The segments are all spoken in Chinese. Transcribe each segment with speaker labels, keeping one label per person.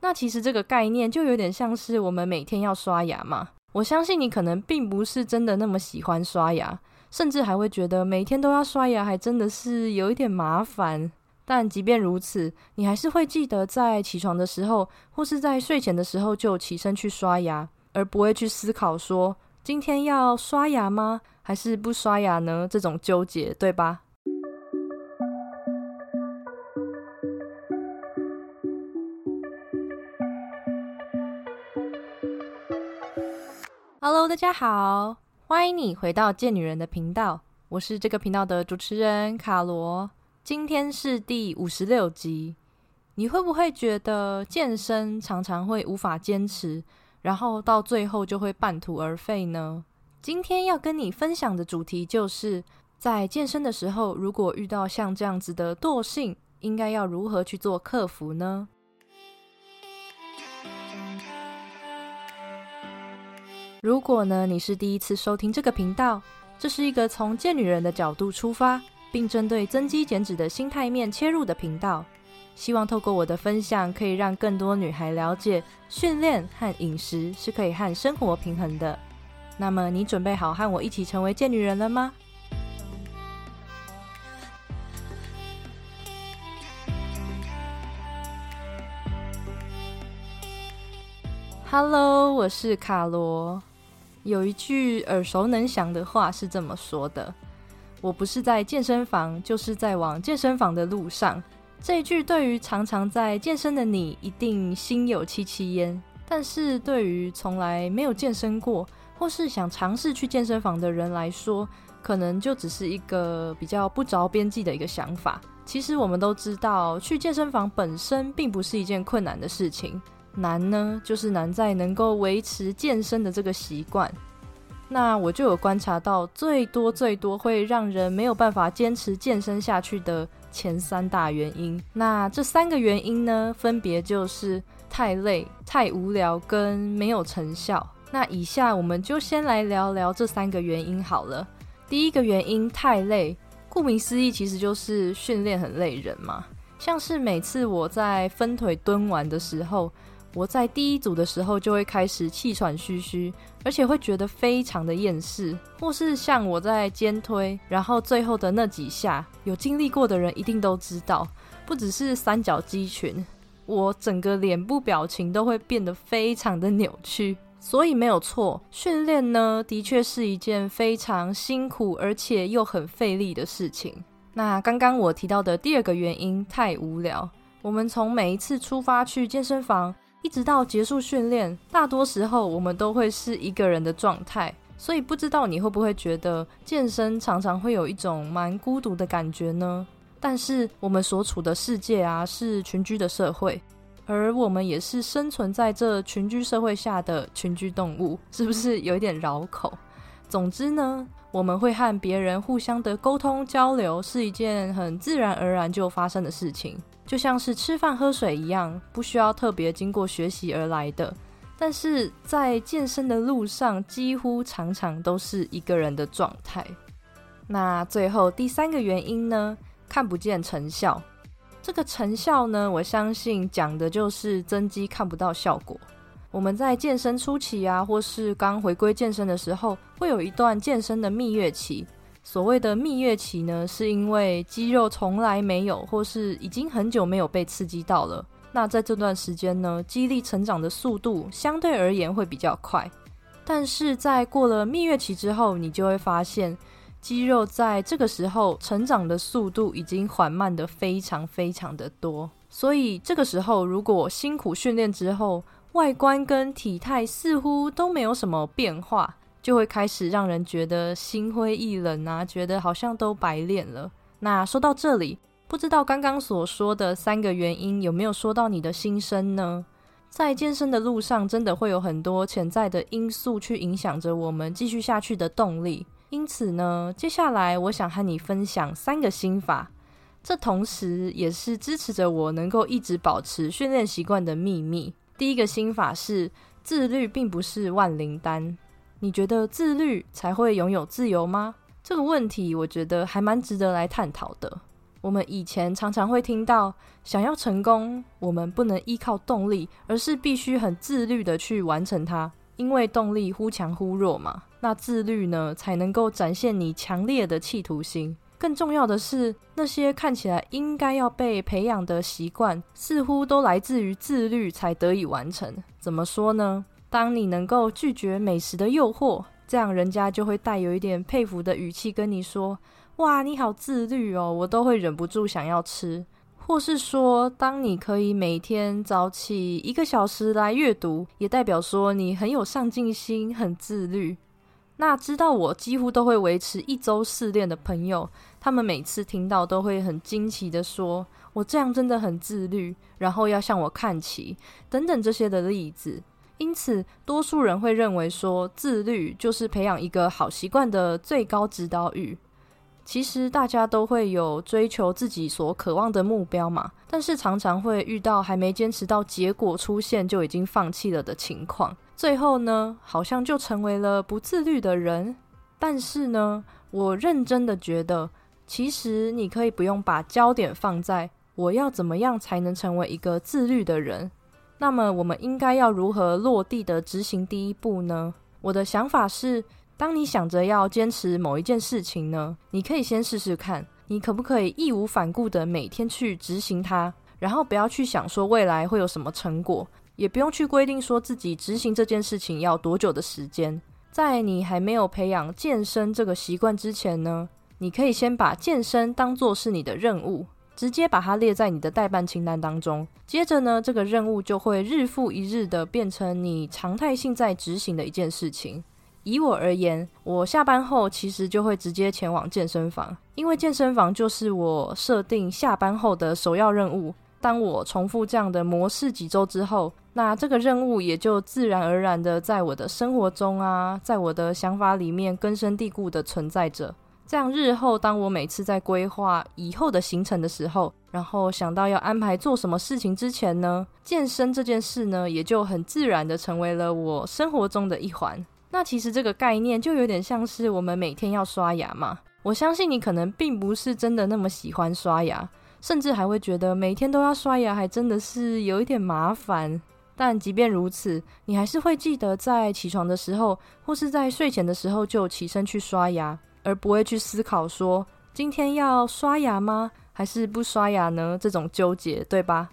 Speaker 1: 那其实这个概念就有点像是我们每天要刷牙嘛。我相信你可能并不是真的那么喜欢刷牙，甚至还会觉得每天都要刷牙，还真的是有一点麻烦。但即便如此，你还是会记得在起床的时候，或是在睡前的时候就起身去刷牙，而不会去思考说今天要刷牙吗，还是不刷牙呢？这种纠结，对吧？Hello，大家好，欢迎你回到贱女人的频道，我是这个频道的主持人卡罗。今天是第五十六集，你会不会觉得健身常常会无法坚持，然后到最后就会半途而废呢？今天要跟你分享的主题就是在健身的时候，如果遇到像这样子的惰性，应该要如何去做克服呢？如果呢，你是第一次收听这个频道，这是一个从贱女人的角度出发，并针对增肌减脂的心态面切入的频道。希望透过我的分享，可以让更多女孩了解，训练和饮食是可以和生活平衡的。那么，你准备好和我一起成为贱女人了吗？Hello，我是卡罗。有一句耳熟能详的话是这么说的：“我不是在健身房，就是在往健身房的路上。”这一句对于常常在健身的你一定心有戚戚焉，但是对于从来没有健身过或是想尝试去健身房的人来说，可能就只是一个比较不着边际的一个想法。其实我们都知道，去健身房本身并不是一件困难的事情。难呢，就是难在能够维持健身的这个习惯。那我就有观察到，最多最多会让人没有办法坚持健身下去的前三大原因。那这三个原因呢，分别就是太累、太无聊跟没有成效。那以下我们就先来聊聊这三个原因好了。第一个原因，太累。顾名思义，其实就是训练很累人嘛。像是每次我在分腿蹲完的时候。我在第一组的时候就会开始气喘吁吁，而且会觉得非常的厌世。或是像我在肩推，然后最后的那几下，有经历过的人一定都知道，不只是三角肌群，我整个脸部表情都会变得非常的扭曲。所以没有错，训练呢的确是一件非常辛苦而且又很费力的事情。那刚刚我提到的第二个原因，太无聊。我们从每一次出发去健身房。一直到结束训练，大多时候我们都会是一个人的状态，所以不知道你会不会觉得健身常常会有一种蛮孤独的感觉呢？但是我们所处的世界啊是群居的社会，而我们也是生存在这群居社会下的群居动物，是不是有一点绕口？总之呢，我们会和别人互相的沟通交流，是一件很自然而然就发生的事情。就像是吃饭喝水一样，不需要特别经过学习而来的。但是在健身的路上，几乎常常都是一个人的状态。那最后第三个原因呢？看不见成效。这个成效呢，我相信讲的就是增肌看不到效果。我们在健身初期啊，或是刚回归健身的时候，会有一段健身的蜜月期。所谓的蜜月期呢，是因为肌肉从来没有，或是已经很久没有被刺激到了。那在这段时间呢，肌力成长的速度相对而言会比较快。但是在过了蜜月期之后，你就会发现，肌肉在这个时候成长的速度已经缓慢的非常非常的多。所以这个时候，如果辛苦训练之后，外观跟体态似乎都没有什么变化。就会开始让人觉得心灰意冷啊，觉得好像都白练了。那说到这里，不知道刚刚所说的三个原因有没有说到你的心声呢？在健身的路上，真的会有很多潜在的因素去影响着我们继续下去的动力。因此呢，接下来我想和你分享三个心法，这同时也是支持着我能够一直保持训练习惯的秘密。第一个心法是自律，并不是万灵丹。你觉得自律才会拥有自由吗？这个问题，我觉得还蛮值得来探讨的。我们以前常常会听到，想要成功，我们不能依靠动力，而是必须很自律的去完成它。因为动力忽强忽弱嘛，那自律呢，才能够展现你强烈的企图心。更重要的是，那些看起来应该要被培养的习惯，似乎都来自于自律才得以完成。怎么说呢？当你能够拒绝美食的诱惑，这样人家就会带有一点佩服的语气跟你说。哇，你好自律哦，我都会忍不住想要吃。或是说，当你可以每天早起一个小时来阅读，也代表说你很有上进心、很自律。那知道我几乎都会维持一周试炼的朋友，他们每次听到都会很惊奇的说：“我这样真的很自律，然后要向我看齐。”等等这些的例子。因此，多数人会认为说，自律就是培养一个好习惯的最高指导语。其实大家都会有追求自己所渴望的目标嘛，但是常常会遇到还没坚持到结果出现就已经放弃了的情况，最后呢，好像就成为了不自律的人。但是呢，我认真的觉得，其实你可以不用把焦点放在我要怎么样才能成为一个自律的人。那么，我们应该要如何落地的执行第一步呢？我的想法是。当你想着要坚持某一件事情呢，你可以先试试看，你可不可以义无反顾的每天去执行它，然后不要去想说未来会有什么成果，也不用去规定说自己执行这件事情要多久的时间。在你还没有培养健身这个习惯之前呢，你可以先把健身当做是你的任务，直接把它列在你的代办清单当中。接着呢，这个任务就会日复一日的变成你常态性在执行的一件事情。以我而言，我下班后其实就会直接前往健身房，因为健身房就是我设定下班后的首要任务。当我重复这样的模式几周之后，那这个任务也就自然而然的在我的生活中啊，在我的想法里面根深蒂固的存在着。这样日后当我每次在规划以后的行程的时候，然后想到要安排做什么事情之前呢，健身这件事呢，也就很自然的成为了我生活中的一环。那其实这个概念就有点像是我们每天要刷牙嘛。我相信你可能并不是真的那么喜欢刷牙，甚至还会觉得每天都要刷牙还真的是有一点麻烦。但即便如此，你还是会记得在起床的时候，或是在睡前的时候就起身去刷牙，而不会去思考说今天要刷牙吗，还是不刷牙呢？这种纠结，对吧？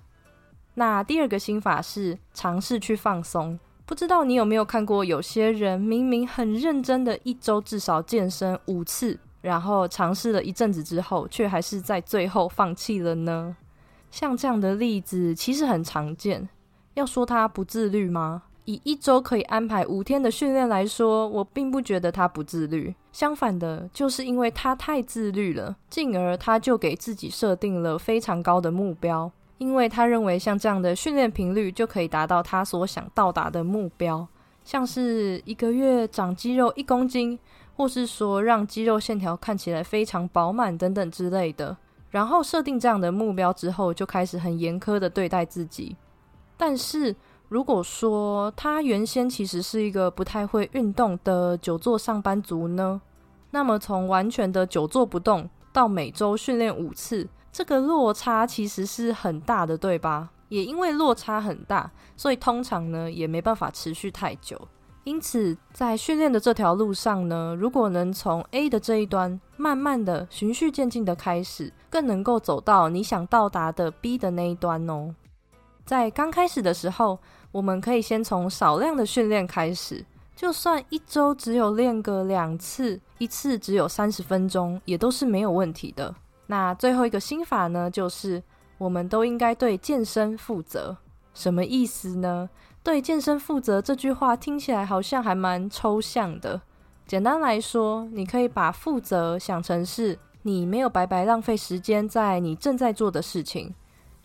Speaker 1: 那第二个心法是尝试去放松。不知道你有没有看过，有些人明明很认真的一周至少健身五次，然后尝试了一阵子之后，却还是在最后放弃了呢？像这样的例子其实很常见。要说他不自律吗？以一周可以安排五天的训练来说，我并不觉得他不自律。相反的，就是因为他太自律了，进而他就给自己设定了非常高的目标。因为他认为，像这样的训练频率就可以达到他所想到达的目标，像是一个月长肌肉一公斤，或是说让肌肉线条看起来非常饱满等等之类的。然后设定这样的目标之后，就开始很严苛的对待自己。但是如果说他原先其实是一个不太会运动的久坐上班族呢，那么从完全的久坐不动到每周训练五次。这个落差其实是很大的，对吧？也因为落差很大，所以通常呢也没办法持续太久。因此，在训练的这条路上呢，如果能从 A 的这一端慢慢的循序渐进的开始，更能够走到你想到达的 B 的那一端哦。在刚开始的时候，我们可以先从少量的训练开始，就算一周只有练个两次，一次只有三十分钟，也都是没有问题的。那最后一个心法呢，就是我们都应该对健身负责。什么意思呢？对健身负责这句话听起来好像还蛮抽象的。简单来说，你可以把负责想成是你没有白白浪费时间在你正在做的事情。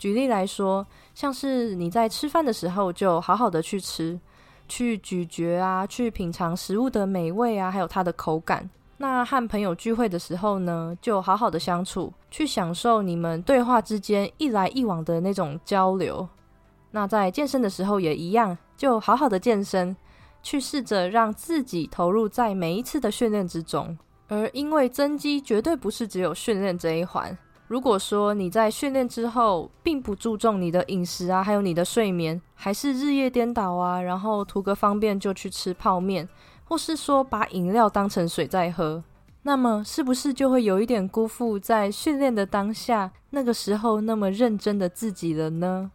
Speaker 1: 举例来说，像是你在吃饭的时候，就好好的去吃，去咀嚼啊，去品尝食物的美味啊，还有它的口感。那和朋友聚会的时候呢，就好好的相处，去享受你们对话之间一来一往的那种交流。那在健身的时候也一样，就好好的健身，去试着让自己投入在每一次的训练之中。而因为增肌绝对不是只有训练这一环，如果说你在训练之后并不注重你的饮食啊，还有你的睡眠，还是日夜颠倒啊，然后图个方便就去吃泡面，或是说把饮料当成水在喝，那么是不是就会有一点辜负在训练的当下那个时候那么认真的自己了呢？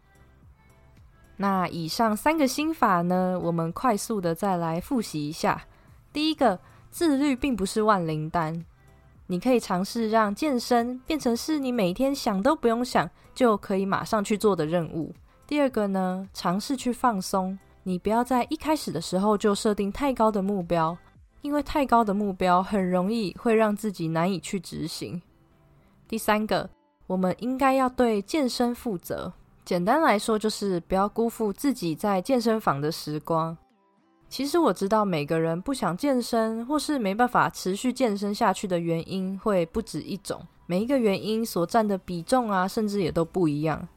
Speaker 1: 那以上三个心法呢，我们快速的再来复习一下。第一个，自律并不是万灵丹。你可以尝试让健身变成是你每天想都不用想就可以马上去做的任务。第二个呢，尝试去放松，你不要在一开始的时候就设定太高的目标，因为太高的目标很容易会让自己难以去执行。第三个，我们应该要对健身负责，简单来说就是不要辜负自己在健身房的时光。其实我知道每个人不想健身或是没办法持续健身下去的原因会不止一种，每一个原因所占的比重啊，甚至也都不一样。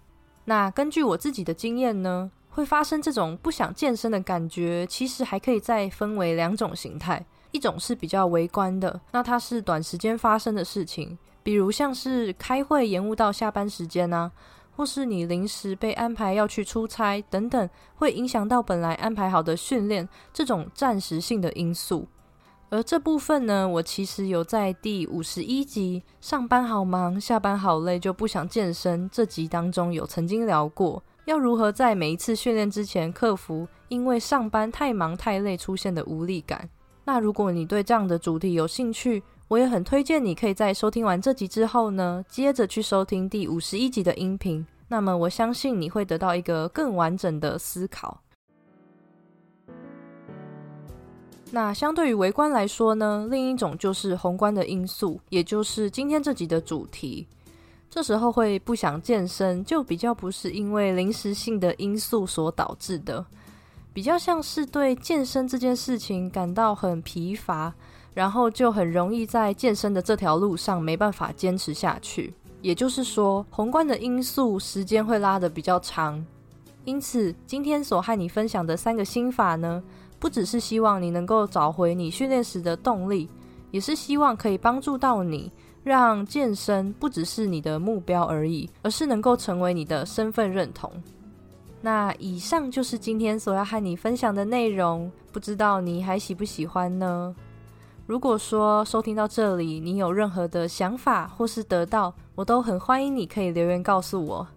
Speaker 1: 那根据我自己的经验呢，会发生这种不想健身的感觉，其实还可以再分为两种形态，一种是比较微观的，那它是短时间发生的事情，比如像是开会延误到下班时间啊。或是你临时被安排要去出差等等，会影响到本来安排好的训练，这种暂时性的因素。而这部分呢，我其实有在第五十一集“上班好忙，下班好累，就不想健身”这集当中有曾经聊过，要如何在每一次训练之前克服因为上班太忙太累出现的无力感。那如果你对这样的主题有兴趣，我也很推荐你可以在收听完这集之后呢，接着去收听第五十一集的音频。那么我相信你会得到一个更完整的思考。那相对于微观来说呢，另一种就是宏观的因素，也就是今天这集的主题。这时候会不想健身，就比较不是因为临时性的因素所导致的，比较像是对健身这件事情感到很疲乏。然后就很容易在健身的这条路上没办法坚持下去。也就是说，宏观的因素时间会拉得比较长。因此，今天所和你分享的三个心法呢，不只是希望你能够找回你训练时的动力，也是希望可以帮助到你，让健身不只是你的目标而已，而是能够成为你的身份认同。那以上就是今天所要和你分享的内容，不知道你还喜不喜欢呢？如果说收听到这里，你有任何的想法或是得到，我都很欢迎你可以留言告诉我。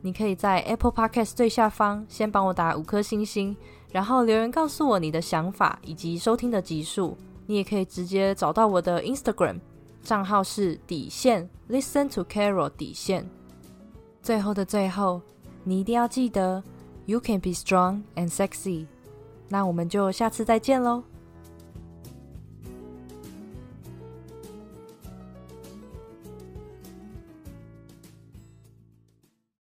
Speaker 1: 你可以在 Apple Podcast 最下方先帮我打五颗星星，然后留言告诉我你的想法以及收听的集数。你也可以直接找到我的 Instagram 账号是底线 Listen to Carol 底线。最后的最后，你一定要记得 You can be strong and sexy。那我们就下次再见喽。